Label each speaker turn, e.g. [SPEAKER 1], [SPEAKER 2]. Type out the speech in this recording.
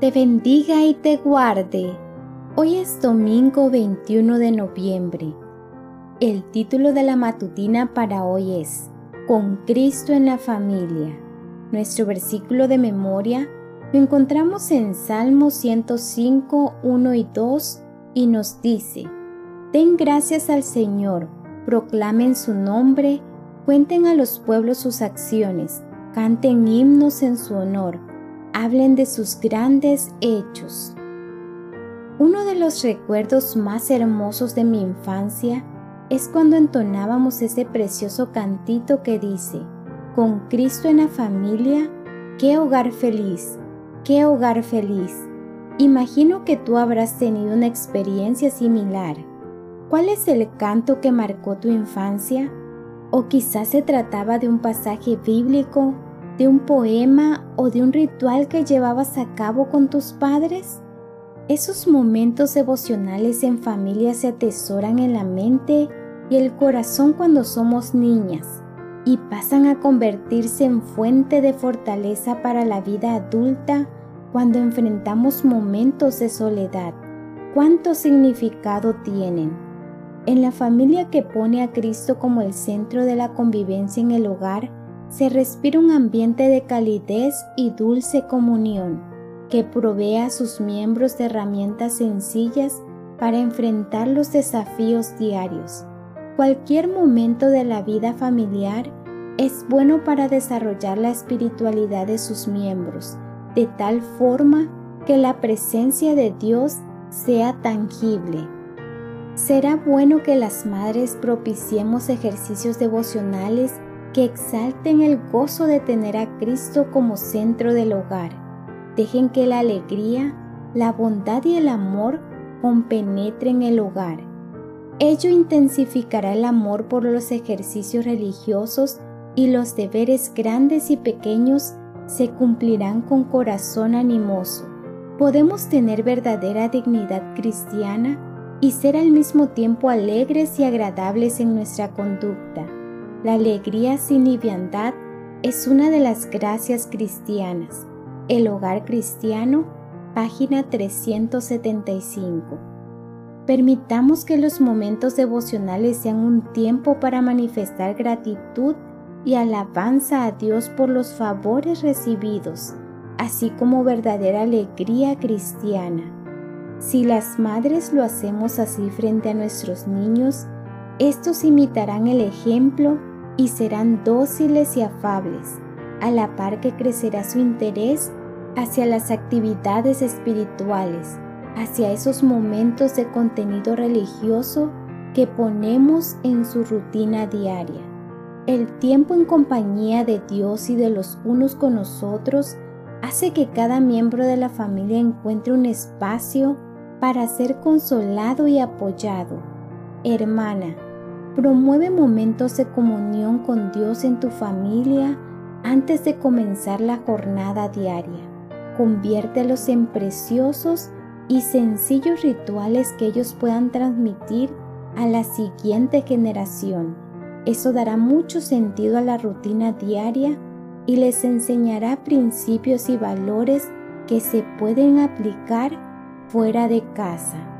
[SPEAKER 1] te bendiga y te guarde. Hoy es domingo 21 de noviembre. El título de la matutina para hoy es Con Cristo en la familia. Nuestro versículo de memoria lo encontramos en Salmo 105, 1 y 2 y nos dice, Den gracias al Señor, proclamen su nombre, cuenten a los pueblos sus acciones, canten himnos en su honor, hablen de sus grandes hechos. Uno de los recuerdos más hermosos de mi infancia es cuando entonábamos ese precioso cantito que dice, con Cristo en la familia, qué hogar feliz, qué hogar feliz. Imagino que tú habrás tenido una experiencia similar. ¿Cuál es el canto que marcó tu infancia? O quizás se trataba de un pasaje bíblico, de un poema o de un ritual que llevabas a cabo con tus padres. Esos momentos devocionales en familia se atesoran en la mente y el corazón cuando somos niñas y pasan a convertirse en fuente de fortaleza para la vida adulta cuando enfrentamos momentos de soledad. ¿Cuánto significado tienen? En la familia que pone a Cristo como el centro de la convivencia en el hogar, se respira un ambiente de calidez y dulce comunión que provee a sus miembros de herramientas sencillas para enfrentar los desafíos diarios. Cualquier momento de la vida familiar es bueno para desarrollar la espiritualidad de sus miembros, de tal forma que la presencia de Dios sea tangible. Será bueno que las madres propiciemos ejercicios devocionales que exalten el gozo de tener a Cristo como centro del hogar. Dejen que la alegría, la bondad y el amor compenetren el hogar Ello intensificará el amor por los ejercicios religiosos y los deberes grandes y pequeños se cumplirán con corazón animoso. Podemos tener verdadera dignidad cristiana y ser al mismo tiempo alegres y agradables en nuestra conducta. La alegría sin liviandad es una de las gracias cristianas. El hogar cristiano, página 375. Permitamos que los momentos devocionales sean un tiempo para manifestar gratitud y alabanza a Dios por los favores recibidos, así como verdadera alegría cristiana. Si las madres lo hacemos así frente a nuestros niños, estos imitarán el ejemplo y serán dóciles y afables, a la par que crecerá su interés hacia las actividades espirituales hacia esos momentos de contenido religioso que ponemos en su rutina diaria. El tiempo en compañía de Dios y de los unos con nosotros hace que cada miembro de la familia encuentre un espacio para ser consolado y apoyado. Hermana, promueve momentos de comunión con Dios en tu familia antes de comenzar la jornada diaria. Conviértelos en preciosos y sencillos rituales que ellos puedan transmitir a la siguiente generación. Eso dará mucho sentido a la rutina diaria y les enseñará principios y valores que se pueden aplicar fuera de casa.